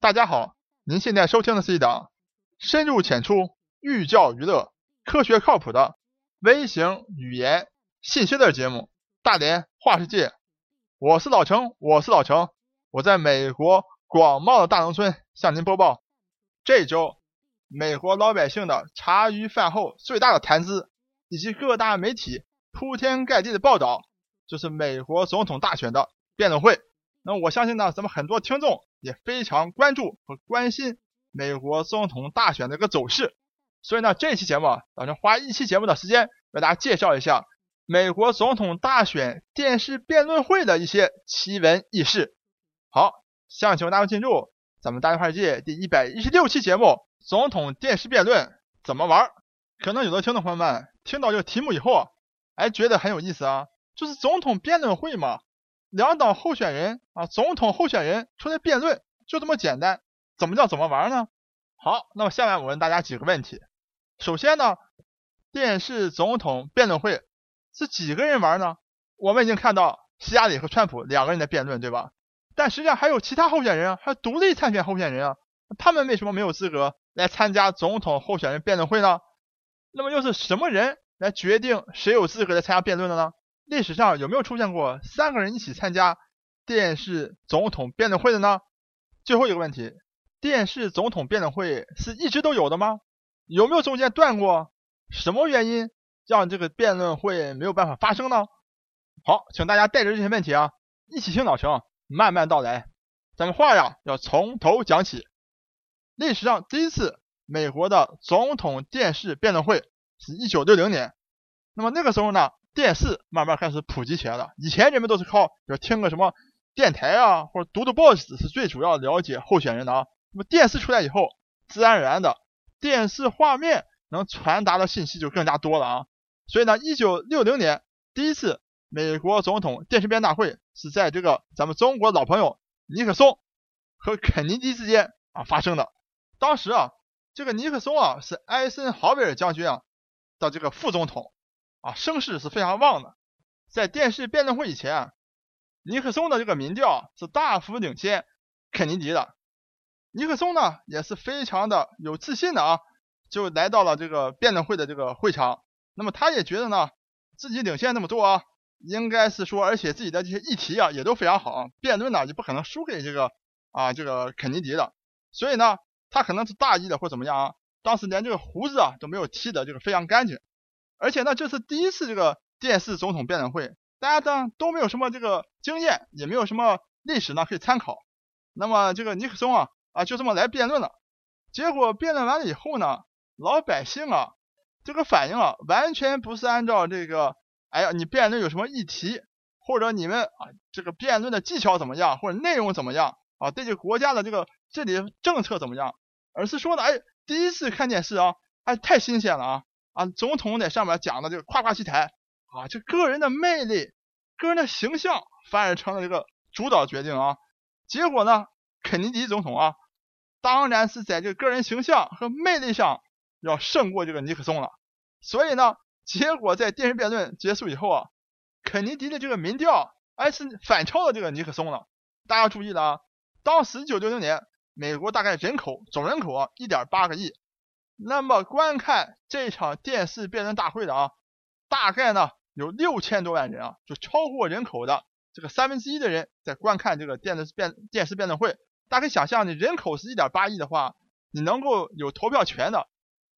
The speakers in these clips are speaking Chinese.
大家好，您现在收听的是一档深入浅出、寓教于乐、科学靠谱的微型语言信息类节目《大连话世界》。我是老程，我是老程，我在美国广袤的大农村向您播报。这周，美国老百姓的茶余饭后最大的谈资，以及各大媒体铺天盖地的报道，就是美国总统大选的辩论会。那我相信呢，咱们很多听众也非常关注和关心美国总统大选的一个走势，所以呢，这期节目打算花一期节目的时间为大家介绍一下美国总统大选电视辩论会的一些奇闻异事。好，下面请大家进入咱们大话界第一百一十六期节目：总统电视辩论怎么玩？可能有的听众朋友们听到这个题目以后，哎，觉得很有意思啊，就是总统辩论会嘛。两党候选人啊，总统候选人出来辩论，就这么简单。怎么叫怎么玩呢？好，那么下面我问大家几个问题。首先呢，电视总统辩论会是几个人玩呢？我们已经看到希拉里和川普两个人的辩论，对吧？但实际上还有其他候选人啊，还有独立参选候选人啊，他们为什么没有资格来参加总统候选人辩论会呢？那么又是什么人来决定谁有资格来参加辩论的呢？历史上有没有出现过三个人一起参加电视总统辩论会的呢？最后一个问题，电视总统辩论会是一直都有的吗？有没有中间断过？什么原因让这个辩论会没有办法发生呢？好，请大家带着这些问题啊，一起听老程慢慢道来。咱们话呀要从头讲起。历史上第一次美国的总统电视辩论会是一九六零年，那么那个时候呢？电视慢慢开始普及起来了。以前人们都是靠，比如听个什么电台啊，或者读读报纸是最主要了解候选人的啊。那么电视出来以后，自然而然的，电视画面能传达的信息就更加多了啊。所以呢，一九六零年第一次美国总统电视辩大会是在这个咱们中国老朋友尼克松和肯尼迪之间啊发生的。当时啊，这个尼克松啊是艾森豪威尔将军啊的这个副总统。啊，声势是非常旺的。在电视辩论会以前啊，尼克松的这个民调是大幅领先肯尼迪的。尼克松呢也是非常的有自信的啊，就来到了这个辩论会的这个会场。那么他也觉得呢，自己领先那么多啊，应该是说，而且自己的这些议题啊也都非常好，辩论呢就不可能输给这个啊这个肯尼迪的。所以呢，他可能是大意的或怎么样啊，当时连这个胡子啊都没有剃的这个非常干净。而且呢，这是第一次这个电视总统辩论会，大家呢都没有什么这个经验，也没有什么历史呢可以参考。那么这个尼克松啊啊就这么来辩论了，结果辩论完了以后呢，老百姓啊这个反应啊完全不是按照这个，哎呀你辩论有什么议题，或者你们啊这个辩论的技巧怎么样，或者内容怎么样啊，对这个国家的这个治理政策怎么样，而是说的，哎第一次看电视啊，哎太新鲜了啊。啊，总统在上面讲的这个夸夸其谈啊，就个人的魅力、个人的形象反而成了这个主导决定啊。结果呢，肯尼迪总统啊，当然是在这个个人形象和魅力上要胜过这个尼克松了。所以呢，结果在电视辩论结束以后啊，肯尼迪的这个民调哎是反超了这个尼克松了。大家注意了啊，当时一九六零年，美国大概人口总人口啊一点八个亿。那么观看这场电视辩论大会的啊，大概呢有六千多万人啊，就超过人口的这个三分之一的人在观看这个电视辩电视辩论会。大家可以想象，你人口是一点八亿的话，你能够有投票权的，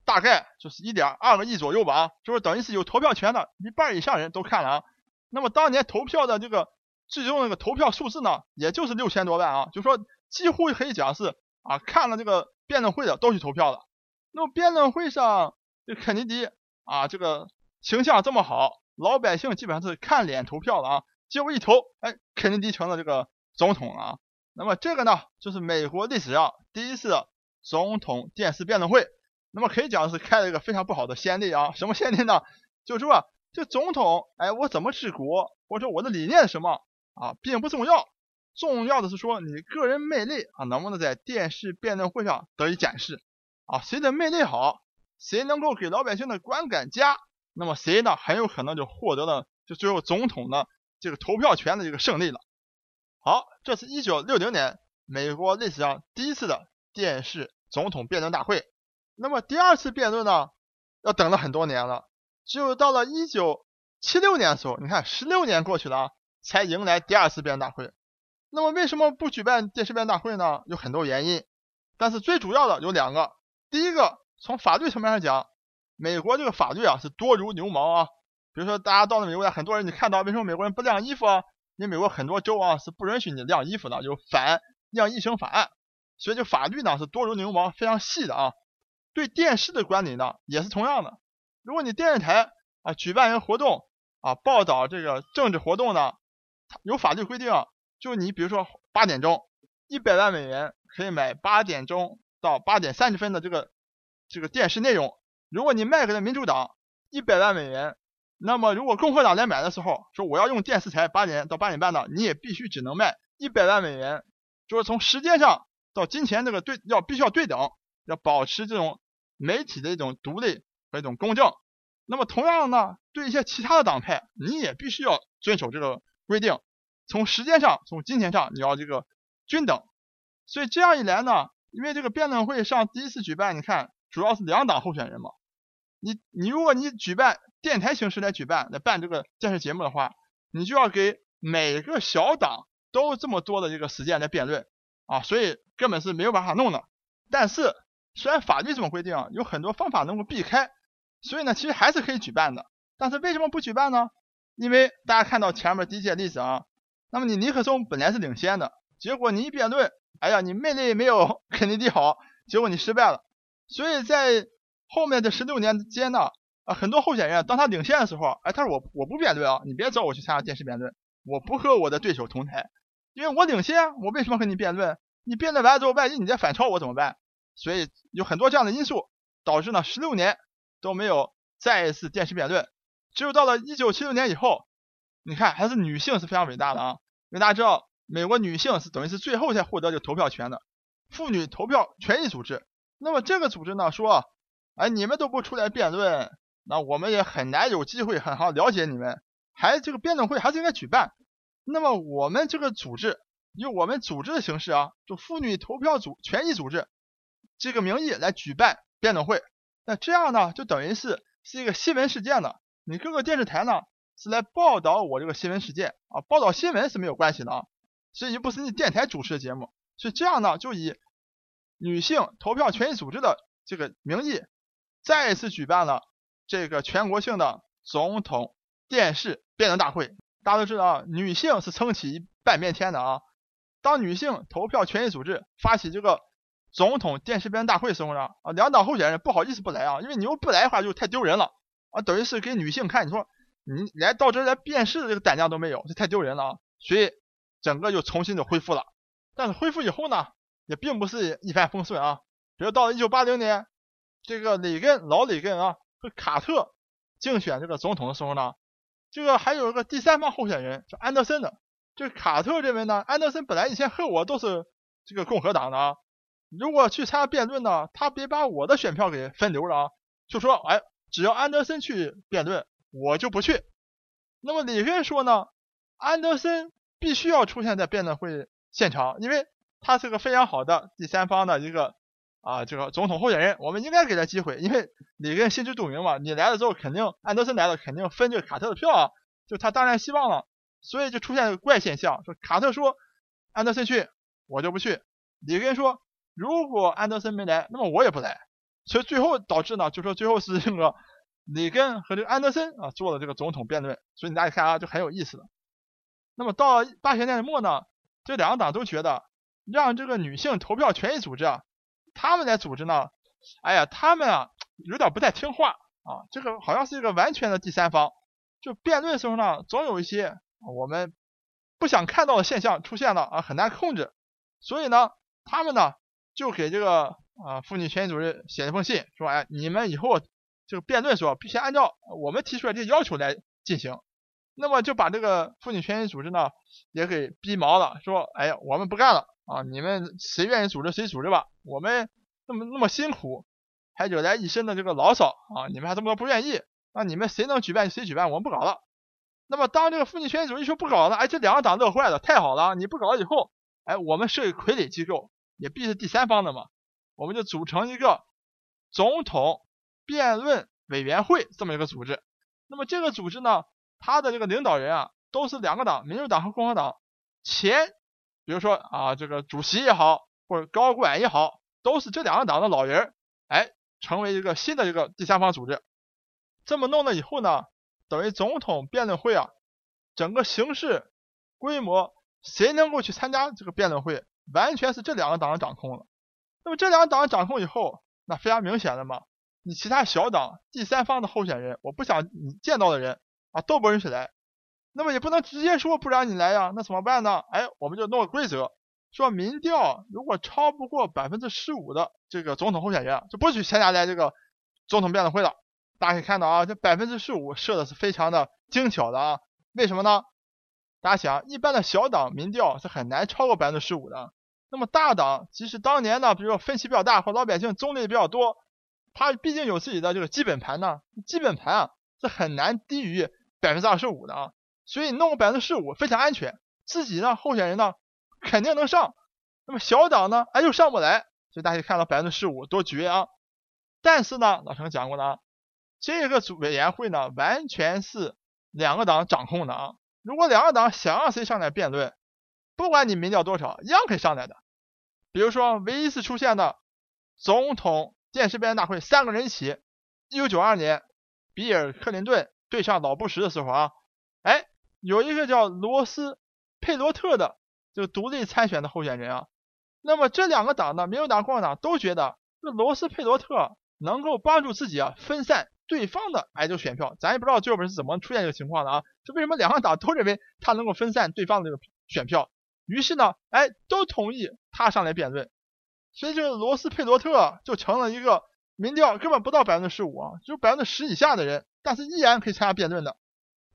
大概就是一点二个亿左右吧啊，就是等于是有投票权的一半以上人都看了啊。那么当年投票的这个最终那个投票数字呢，也就是六千多万啊，就说几乎可以讲是啊看了这个辩论会的都去投票了。那么辩论会上，这肯尼迪啊，这个形象这么好，老百姓基本上是看脸投票了啊。结果一投，哎，肯尼迪成了这个总统了啊。那么这个呢，就是美国历史上第一次总统电视辩论会。那么可以讲是开了一个非常不好的先例啊。什么先例呢？就是说，这总统，哎，我怎么治国，或者我的理念是什么啊，并不重要，重要的是说你个人魅力啊，能不能在电视辩论会上得以展示。啊，谁的魅力好，谁能够给老百姓的观感佳，那么谁呢，很有可能就获得了就最后总统的这个投票权的这个胜利了。好，这是一九六零年美国历史上第一次的电视总统辩论大会。那么第二次辩论呢，要等了很多年了，只有到了一九七六年的时候，你看十六年过去了，才迎来第二次辩论大会。那么为什么不举办电视辩论大会呢？有很多原因，但是最主要的有两个。第一个，从法律层面上讲，美国这个法律啊是多如牛毛啊。比如说大家到了美国来，很多人你看到为什么美国人不晾衣服啊？因为美国很多州啊是不允许你晾衣服的，有反晾衣绳法案，所以这法律呢是多如牛毛，非常细的啊。对电视的管理呢，也是同样的。如果你电视台啊举办一个活动啊，报道这个政治活动呢，有法律规定，就你比如说八点钟，一百万美元可以买八点钟到八点三十分的这个这个电视内容。如果你卖给了民主党一百万美元，那么如果共和党来买的时候说我要用电视台八点到八点半的，你也必须只能卖一百万美元，就是从时间上到金钱这个对要必须要对等。要保持这种媒体的一种独立和一种公正。那么同样呢，对一些其他的党派，你也必须要遵守这个规定。从时间上，从金钱上，你要这个均等。所以这样一来呢，因为这个辩论会上第一次举办，你看主要是两党候选人嘛。你你如果你举办电台形式来举办来办这个电视节目的话，你就要给每个小党都这么多的这个时间来辩论啊，所以根本是没有办法弄的。但是虽然法律这么规定，有很多方法能够避开，所以呢，其实还是可以举办的。但是为什么不举办呢？因为大家看到前面第一届例子啊，那么你尼克松本来是领先的，结果你一辩论，哎呀，你魅力没有肯尼迪好，结果你失败了。所以在后面的十六年间呢，啊，很多候选人当他领先的时候，哎，他说我我不辩论啊，你别找我去参加电视辩论，我不和我的对手同台，因为我领先，我为什么和你辩论？你辩论完了之后，万一你再反超我怎么办？所以有很多这样的因素，导致呢十六年都没有再一次电视辩论，只有到了一九七六年以后，你看还是女性是非常伟大的啊，因为大家知道美国女性是等于是最后才获得这个投票权的，妇女投票权益组织。那么这个组织呢说，哎你们都不出来辩论，那我们也很难有机会很好了解你们，还这个辩论会还是应该举办。那么我们这个组织以我们组织的形式啊，就妇女投票组权益组织。这个名义来举办辩论会，那这样呢，就等于是是一个新闻事件了。你各个电视台呢是来报道我这个新闻事件啊，报道新闻是没有关系的啊，所以就不是电台主持的节目。所以这样呢，就以女性投票权益组织的这个名义，再一次举办了这个全国性的总统电视辩论大会。大家都知道啊，女性是撑起一半边天的啊。当女性投票权益组织发起这个。总统电视辩论大会的时候呢，啊，两党候选人不好意思不来啊，因为你又不来的话就太丢人了啊，等于是给女性看，你说你来到这来辩试的这个胆量都没有，这太丢人了啊，所以整个就重新就恢复了。但是恢复以后呢，也并不是一帆风顺啊。比如到了一九八零年，这个里根老里根啊和卡特竞选这个总统的时候呢，这个还有一个第三方候选人叫安德森的，这个卡特认为呢，安德森本来以前和我都是这个共和党的啊。如果去参加辩论呢，他别把我的选票给分流了啊！就说，哎，只要安德森去辩论，我就不去。那么里根说呢，安德森必须要出现在辩论会现场，因为他是个非常好的第三方的一个啊这个总统候选人，我们应该给他机会。因为里根心知肚明嘛，你来了之后，肯定安德森来了，肯定分这个卡特的票啊，就他当然希望了，所以就出现个怪现象，说卡特说安德森去，我就不去。里根说。如果安德森没来，那么我也不来，所以最后导致呢，就说最后是这个里根和这个安德森啊做了这个总统辩论，所以大家看啊就很有意思的。那么到八十年代末呢，这两个党都觉得让这个女性投票权益组织啊，他们来组织呢，哎呀，他们啊有点不太听话啊，这个好像是一个完全的第三方，就辩论的时候呢，总有一些我们不想看到的现象出现了啊，很难控制，所以呢，他们呢。就给这个啊妇女权益组织写了封信，说哎，你们以后这个辩论时候必须按照我们提出来这些要求来进行。那么就把这个妇女权益组织呢也给逼毛了，说哎呀，我们不干了啊，你们谁愿意组织谁组织吧，我们那么那么辛苦，还惹来一身的这个牢骚啊，你们还这么多不愿意，那你们谁能举办谁举办，我们不搞了。那么当这个妇女权益组织说不搞了，哎，这两个党乐坏了，太好了，你不搞了以后。哎，我们设立傀儡机构，也必是第三方的嘛，我们就组成一个总统辩论委员会这么一个组织。那么这个组织呢，他的这个领导人啊，都是两个党，民主党和共和党前，比如说啊，这个主席也好，或者高管也好，都是这两个党的老人，哎，成为一个新的一个第三方组织。这么弄了以后呢，等于总统辩论会啊，整个形式规模，谁能够去参加这个辩论会，完全是这两个党掌控了。那么这两个党掌控以后，那非常明显的嘛，你其他小党第三方的候选人，我不想你见到的人啊，都不允许来。那么也不能直接说不让你来呀，那怎么办呢？哎，我们就弄个规则，说民调如果超不过百分之十五的这个总统候选人，就不许参加来这个总统辩论会了。大家可以看到啊，这百分之十五设的是非常的精巧的啊。为什么呢？大家想，一般的小党民调是很难超过百分之十五的。那么大党，即使当年呢，比如说分歧比较大，或老百姓中立比较多，他毕竟有自己的这个基本盘呢，基本盘啊是很难低于百分之二十五的啊。所以弄个百分之十五非常安全，自己呢候选人呢肯定能上。那么小党呢，哎又上不来，所以大家看到百分之十五多绝啊。但是呢，老陈讲过的啊，这个组委员会呢完全是两个党掌控的啊。如果两个党想让谁上来辩论，不管你民调多少，一样可以上来的。比如说唯一一次出现的总统电视辩论大会，三个人一起，一九九二年比尔克林顿对上老布什的时候啊，哎。有一个叫罗斯佩罗特的就独立参选的候选人啊，那么这两个党呢，民主党、共和党都觉得这罗斯佩罗特能够帮助自己啊分散对方的哎这个选票，咱也不知道最后边是怎么出现这个情况的啊，就为什么两个党都认为他能够分散对方的这个选票，于是呢，哎都同意他上来辩论，所以这个罗斯佩罗特就成了一个民调根本不到百分之十五啊，就百分之十以下的人，但是依然可以参加辩论的。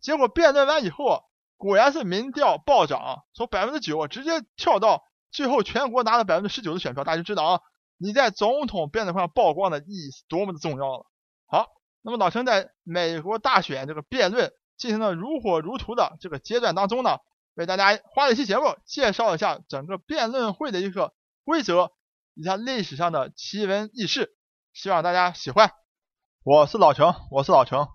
结果辩论完以后，果然是民调暴涨，从百分之九直接跳到最后全国拿了百分之十九的选票，大家就知道啊，你在总统辩论会上曝光的意义是多么的重要了。好，那么老陈在美国大选这个辩论进行的如火如荼的这个阶段当中呢，为大家花了一期节目介绍一下整个辩论会的一个规则，以及历史上的奇闻异事，希望大家喜欢。我是老程，我是老程。